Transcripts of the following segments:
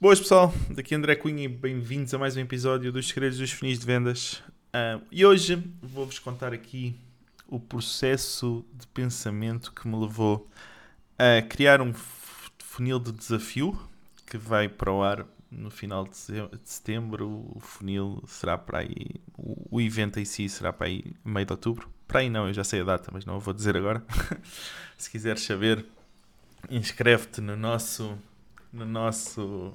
Boas pessoal, daqui André Cunha e bem-vindos a mais um episódio dos Segredos dos Funis de Vendas. Uh, e hoje vou-vos contar aqui o processo de pensamento que me levou a criar um funil de desafio que vai para o ar no final de setembro. O funil será para aí, o evento em si será para aí meio de outubro. Para aí não, eu já sei a data, mas não vou dizer agora. Se quiseres saber, inscreve-te no nosso no nosso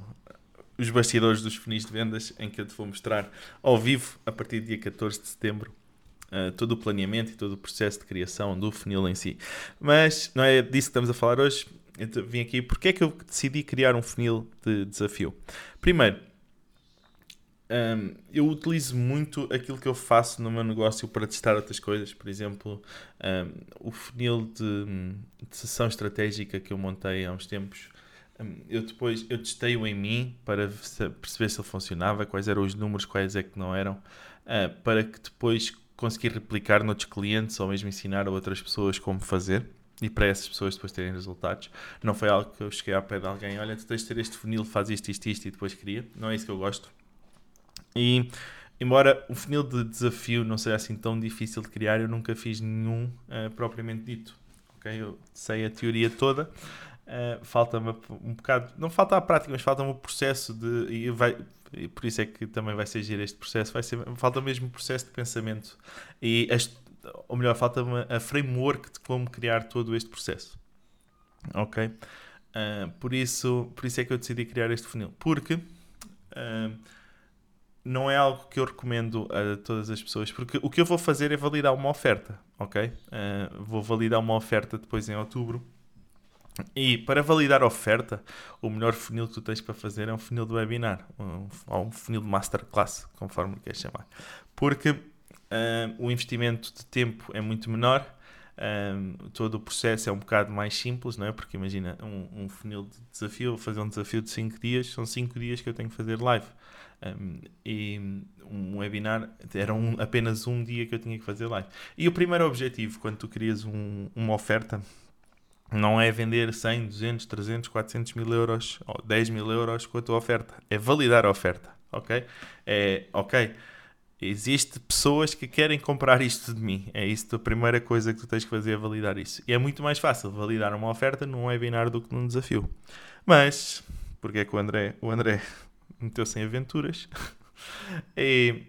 os bastidores dos funis de vendas, em que eu te vou mostrar ao vivo, a partir do dia 14 de setembro, uh, todo o planeamento e todo o processo de criação do funil em si. Mas não é disso que estamos a falar hoje. Eu vim aqui porque é que eu decidi criar um funil de desafio. Primeiro, um, eu utilizo muito aquilo que eu faço no meu negócio para testar outras coisas. Por exemplo, um, o funil de, de sessão estratégica que eu montei há uns tempos eu depois eu testei-o em mim para perceber se ele funcionava, quais eram os números, quais é que não eram, uh, para que depois conseguir replicar noutros clientes ou mesmo ensinar a outras pessoas como fazer e para essas pessoas depois terem resultados. Não foi algo que eu cheguei ao pé de alguém, olha, tu tens de ter este funil, faz isto, isto, isto e depois cria. Não é isso que eu gosto. E embora o funil de desafio não seja assim tão difícil de criar, eu nunca fiz nenhum uh, propriamente dito. Okay? Eu sei a teoria toda, Uh, falta-me um bocado, não falta a prática, mas falta-me o processo de. E, vai, e por isso é que também vai ser este processo. Vai ser, falta mesmo o processo de pensamento. E este, ou melhor, falta-me a framework de como criar todo este processo. Ok? Uh, por, isso, por isso é que eu decidi criar este funil. Porque. Uh, não é algo que eu recomendo a todas as pessoas, porque o que eu vou fazer é validar uma oferta, ok? Vou validar uma oferta depois em outubro e para validar a oferta, o melhor funil que tu tens para fazer é um funil de webinar, um, ou um funil de masterclass, conforme queres chamar. Porque uh, o investimento de tempo é muito menor, ah, todo o processo é um bocado mais simples, não é? Porque imagina, um, um funil de desafio, vou fazer um desafio de 5 dias, são 5 dias que eu tenho que fazer live. Um, e um webinar era um, apenas um dia que eu tinha que fazer live. E o primeiro objetivo, quando tu crias uma oferta, não é vender 100, 200, 300, 400 mil euros ou 10 mil euros com a tua oferta. É validar a oferta, ok? É, ok, existe pessoas que querem comprar isto de mim. É isso a primeira coisa que tu tens que fazer, é validar isso. E é muito mais fácil validar uma oferta num webinar do que num desafio. Mas, porque é que o André, o André meteu-se em aventuras? e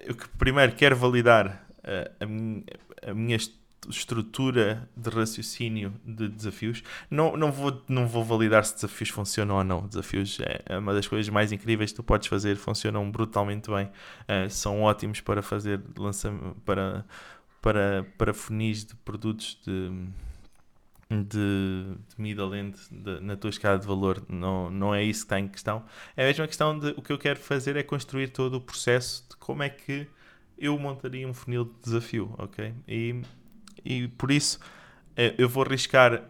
eu que primeiro quero validar a, a minha, a minha estrutura de raciocínio de desafios. Não, não, vou, não vou validar se desafios funcionam ou não. Desafios é, é uma das coisas mais incríveis que tu podes fazer, funcionam brutalmente bem, uh, são ótimos para fazer lançamento para, para, para funis de produtos de, de, de middle end de, na tua escala de valor. Não, não é isso que está em questão. É a mesma questão de o que eu quero fazer é construir todo o processo de como é que eu montaria um funil de desafio, ok? E e por isso eh, eu vou arriscar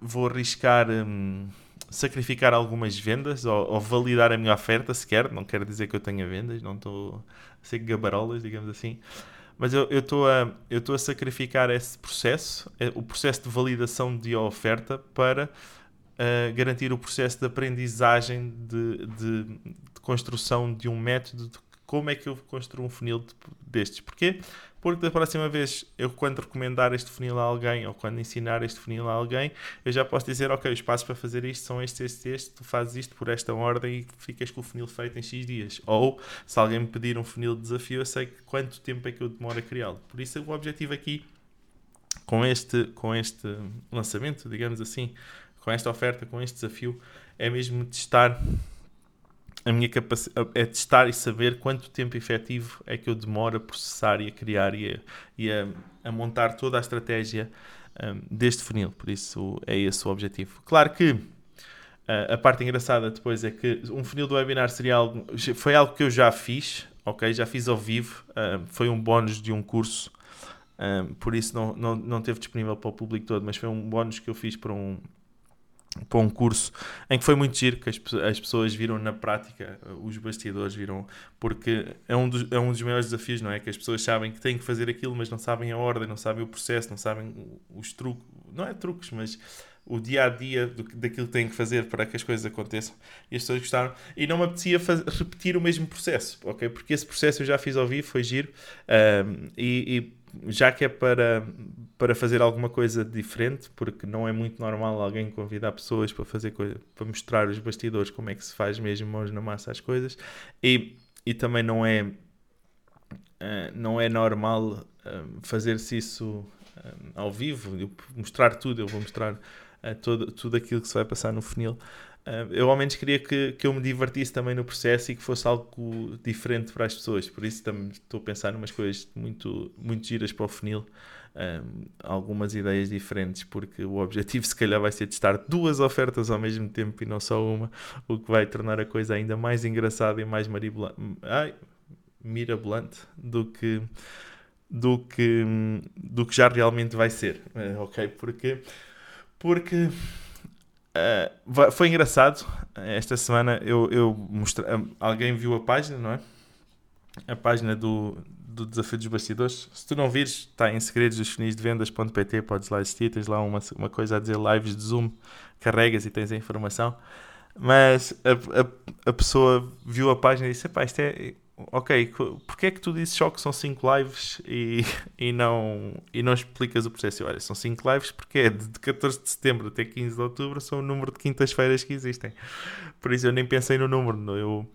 vou arriscar hum, sacrificar algumas vendas ou, ou, validar a minha oferta sequer, não quero dizer que eu tenha vendas, não estou a ser gabarolas, digamos assim, mas eu estou a, eu a sacrificar esse processo, eh, o processo de validação de oferta para uh, garantir o processo de aprendizagem de, de, de, construção de um método como é que eu construo um funil de, destes. Porquê? Porque da próxima vez, eu quando recomendar este funil a alguém ou quando ensinar este funil a alguém, eu já posso dizer, ok, os passos para fazer isto são estes, estes, estes, tu fazes isto por esta ordem e ficas com o funil feito em X dias. Ou, se alguém me pedir um funil de desafio, eu sei quanto tempo é que eu demoro a criá-lo. Por isso, o objetivo aqui, com este, com este lançamento, digamos assim, com esta oferta, com este desafio, é mesmo testar a minha capacidade é testar e saber quanto tempo efetivo é que eu demoro a processar e a criar e a, e a, a montar toda a estratégia um, deste funil. Por isso é esse o objetivo. Claro que uh, a parte engraçada depois é que um funil do webinar seria algo, foi algo que eu já fiz, ok? Já fiz ao vivo, uh, foi um bónus de um curso. Um, por isso não, não, não teve disponível para o público todo, mas foi um bónus que eu fiz para um, para um curso em que foi muito giro, que as, as pessoas viram na prática, os bastidores viram, porque é um, dos, é um dos maiores desafios, não é? Que as pessoas sabem que têm que fazer aquilo, mas não sabem a ordem, não sabem o processo, não sabem os truques, não é truques, mas o dia a dia do, daquilo que têm que fazer para que as coisas aconteçam. E as pessoas gostaram. E não me apetecia fazer, repetir o mesmo processo, ok? Porque esse processo eu já fiz ao vivo, foi giro. Um, e, e, já que é para, para fazer alguma coisa diferente, porque não é muito normal alguém convidar pessoas para fazer coisa, para mostrar os bastidores como é que se faz mesmo mãos na massa as coisas. E, e também não é. Uh, não é normal uh, fazer-se isso uh, ao vivo, eu mostrar tudo, eu vou mostrar todo, tudo aquilo que se vai passar no funil. Uh, eu ao menos queria que, que eu me divertisse também no processo e que fosse algo diferente para as pessoas. Por isso também estou a pensar em umas coisas muito, muito giras para o funil. Um, algumas ideias diferentes, porque o objetivo se calhar vai ser testar duas ofertas ao mesmo tempo e não só uma, o que vai tornar a coisa ainda mais engraçada e mais Ai, mirabolante do que do que do que já realmente vai ser, uh, ok? Porque porque uh, foi engraçado. Esta semana eu, eu mostrei. Alguém viu a página, não é? A página do, do Desafio dos Bastidores. Se tu não vires, está em segredos dos de vendas.pt, podes lá assistir. Tens lá uma, uma coisa a dizer lives de Zoom, carregas e tens a informação. Mas a, a, a pessoa viu a página e disse: Pá, isto é ok, porque é que tu dizes só que são 5 lives e, e, não, e não explicas o processo? Olha, são 5 lives porque é de 14 de setembro até 15 de outubro, são o número de quintas-feiras que existem. Por isso eu nem pensei no número. Eu,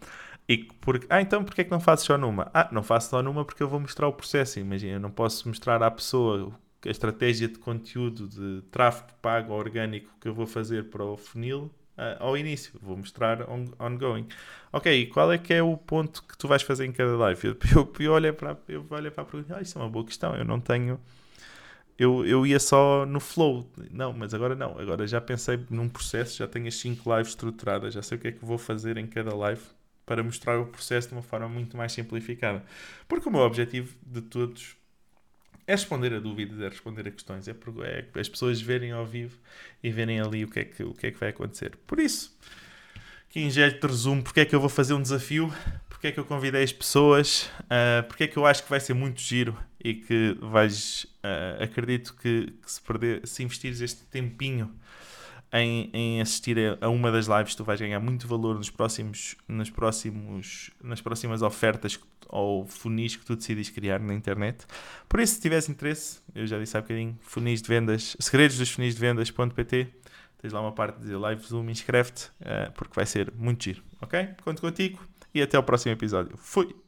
e porque, ah, então porque é que não fazes só numa? Ah, não faço só numa porque eu vou mostrar o processo. Imagina, eu não posso mostrar à pessoa a estratégia de conteúdo de tráfego pago orgânico que eu vou fazer para o funil ao início. Vou mostrar on, ongoing. Ok, qual é que é o ponto que tu vais fazer em cada live? Eu, eu, eu olho para, eu olho para a pergunta, ah, isso é uma boa questão, eu não tenho... Eu, eu ia só no flow. Não, mas agora não. Agora já pensei num processo, já tenho as 5 lives estruturadas, já sei o que é que vou fazer em cada live para mostrar o processo de uma forma muito mais simplificada. Porque o meu objetivo de todos é responder a dúvidas, é responder a questões, é, é as pessoas verem ao vivo e verem ali o que é que, o que, é que vai acontecer. Por isso, jeito de resumo, porque é que eu vou fazer um desafio, porque é que eu convidei as pessoas, uh, porque é que eu acho que vai ser muito giro e que vais, uh, acredito que, que, se, perder, se investires este tempinho em, em assistir a, uma das lives, tu vais ganhar muito valor nos próximos, nos próximos, nas próximas ofertas ou funis que tu decides criar na internet. Por isso, se tiveres interesse, eu já disse há bocadinho, funis de vendas, segredos dos funis de vendas.pt, tens lá uma parte de live zoom, inscreve-te, uh, porque vai ser muito giro, ok? Conto contigo e até ao próximo episódio. Fui!